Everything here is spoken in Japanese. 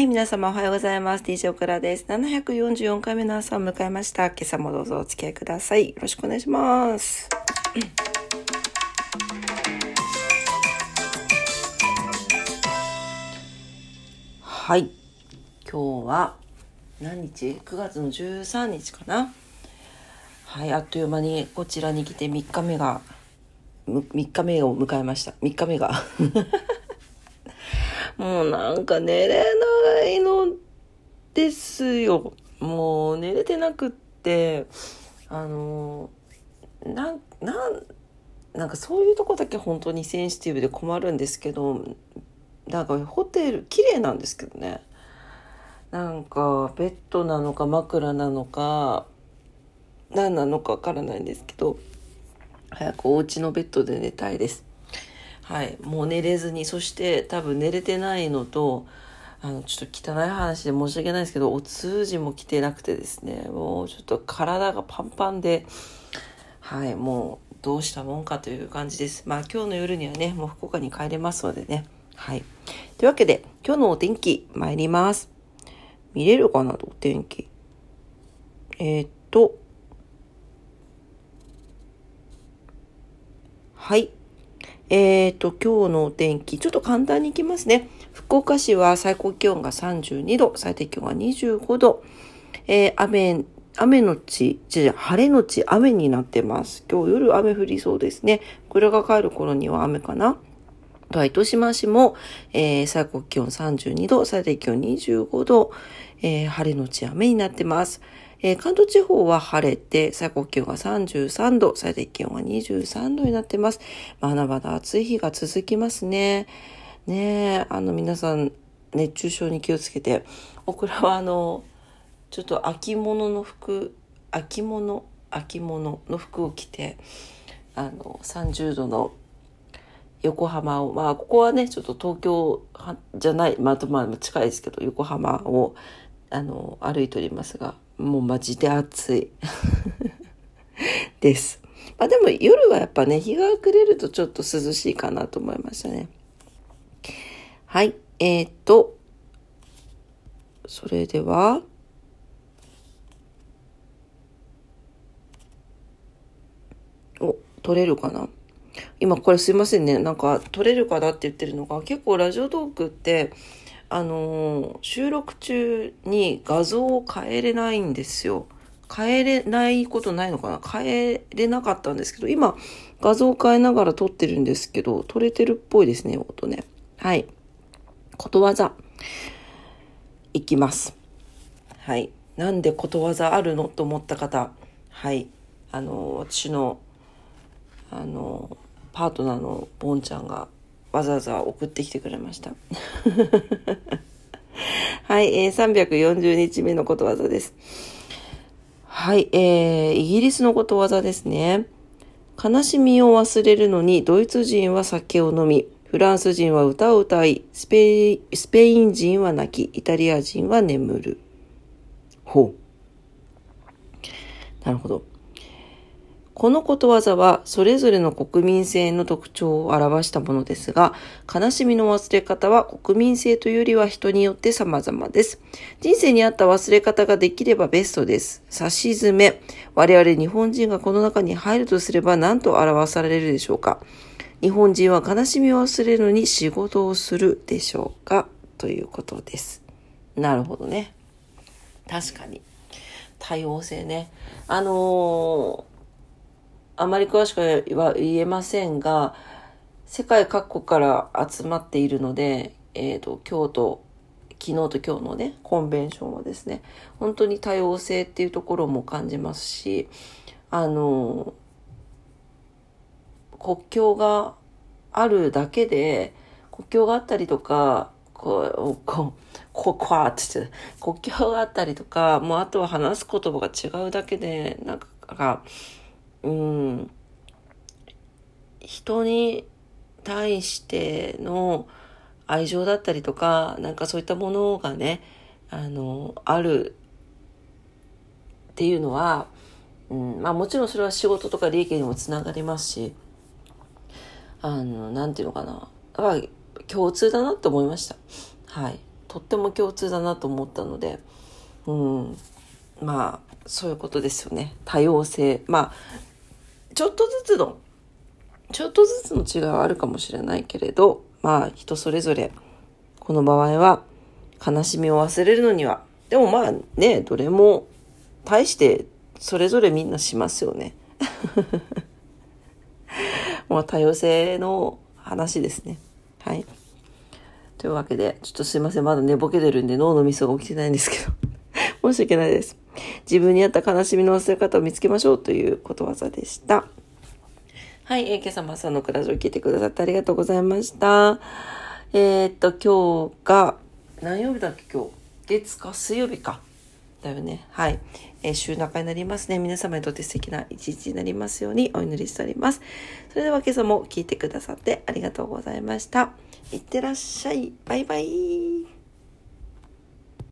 はい、皆様おはようございます。DJ オクラです。744回目の朝を迎えました。今朝もどうぞお付き合いください。よろしくお願いします。はい、今日は何日 ?9 月の13日かなはい、あっという間にこちらに来て3日目が、3日目を迎えました。3日目が。もうなんか寝れないのですよ。もう寝れてなくって、あの、なん、なん、なんかそういうとこだけ本当にセンシティブで困るんですけど、なんかホテル綺麗なんですけどね。なんかベッドなのか枕なのか何なのかわからないんですけど早くお家のベッドで寝たいですはい。もう寝れずにそして多分寝れてないのとあのちょっと汚い話で申し訳ないですけどお通じも来てなくてですね。もうちょっと体がパンパンではい。もうどうしたもんかという感じです。まあ今日の夜にはねもう福岡に帰れますのでね。はい。というわけで今日のお天気参ります。見れるかなお天気。えー、っと。はい。えー、と、今日のお天気、ちょっと簡単にいきますね。福岡市は最高気温が32度、最低気温が25度。えー、雨、雨のち、じゃ晴れのち雨になってます。今日夜雨降りそうですね。これが帰る頃には雨かな。とは糸島市も、えー、最高気温32度、最低気温25度、えー、晴れのち雨になってます。えー、関東地方は晴れて、最高気温が33度、最低気温が23度になってます。まだまだ暑い日が続きますね。ねえ、あの皆さん、熱中症に気をつけて、オクラはあの、ちょっと秋物の服、秋物、秋物の服を着て、あの、30度の横浜を、まあ、ここはね、ちょっと東京じゃない、まあ、まあ、近いですけど、横浜を、あの、歩いておりますが、もうマジで暑い。です。まあでも夜はやっぱね、日が暮れるとちょっと涼しいかなと思いましたね。はい。えー、っと、それでは、お、取れるかな？今これすいませんね。なんか撮れるかなって言ってるのが結構ラジオトークってあの、収録中に画像を変えれないんですよ。変えれないことないのかな？変えれなかったんですけど、今画像を変えながら撮ってるんですけど、撮れてるっぽいですね、音ね。はい。ことわざ。いきます。はい。なんでことわざあるの？と思った方。はい。あの、私のあのパートナーのボンちゃんがわざわざ送ってきてくれました。はい、えー、340日目のことわざです。はい、えー、イギリスのことわざですね。悲しみを忘れるのにドイツ人は酒を飲み、フランス人は歌を歌い、スペスペイン人は泣き、イタリア人は眠る。ほう。なるほど。このことわざはそれぞれの国民性の特徴を表したものですが、悲しみの忘れ方は国民性というよりは人によって様々です。人生に合った忘れ方ができればベストです。差し詰め。我々日本人がこの中に入るとすれば何と表されるでしょうか日本人は悲しみを忘れるのに仕事をするでしょうかということです。なるほどね。確かに。多様性ね。あのあまり詳しくは言えませんが、世界各国から集まっているので、えっ、ー、と、京都、昨日と今日のね、コンベンションはですね、本当に多様性っていうところも感じますし、あの、国境があるだけで、国境があったりとか、こう、こう、ここわって言って、国境があったりとか、もうあとは話す言葉が違うだけで、なんか、うん、人に対しての愛情だったりとか、なんかそういったものがね、あの、あるっていうのは、うん、まあもちろんそれは仕事とか利益にもつながりますし、あの、なんていうのかな。だから共通だなって思いました。はい。とっても共通だなと思ったので、うん、まあそういうことですよね多様性まあちょっとずつのちょっとずつの違いはあるかもしれないけれどまあ人それぞれこの場合は悲しみを忘れるのにはでもまあねどれも大してそれぞれみんなしますよね。まあ多様性の話ですね。はい。というわけで、ちょっとすいません。まだ寝ぼけてるんで脳のミスが起きてないんですけど。申し訳ないです。自分に合った悲しみの忘れ方を見つけましょうということわざでした。はい、えー、今朝も朝のクラジオ聞いてくださってありがとうございました。えー、っと、今日が、何曜日だっけ？今日。月か水曜日か。だよね。はい。えー、週中になりますね。皆様にとって素敵な一日になりますようにお祈りしております。それでは今朝も聞いてくださってありがとうございました。いってらっしゃい。バイバイ。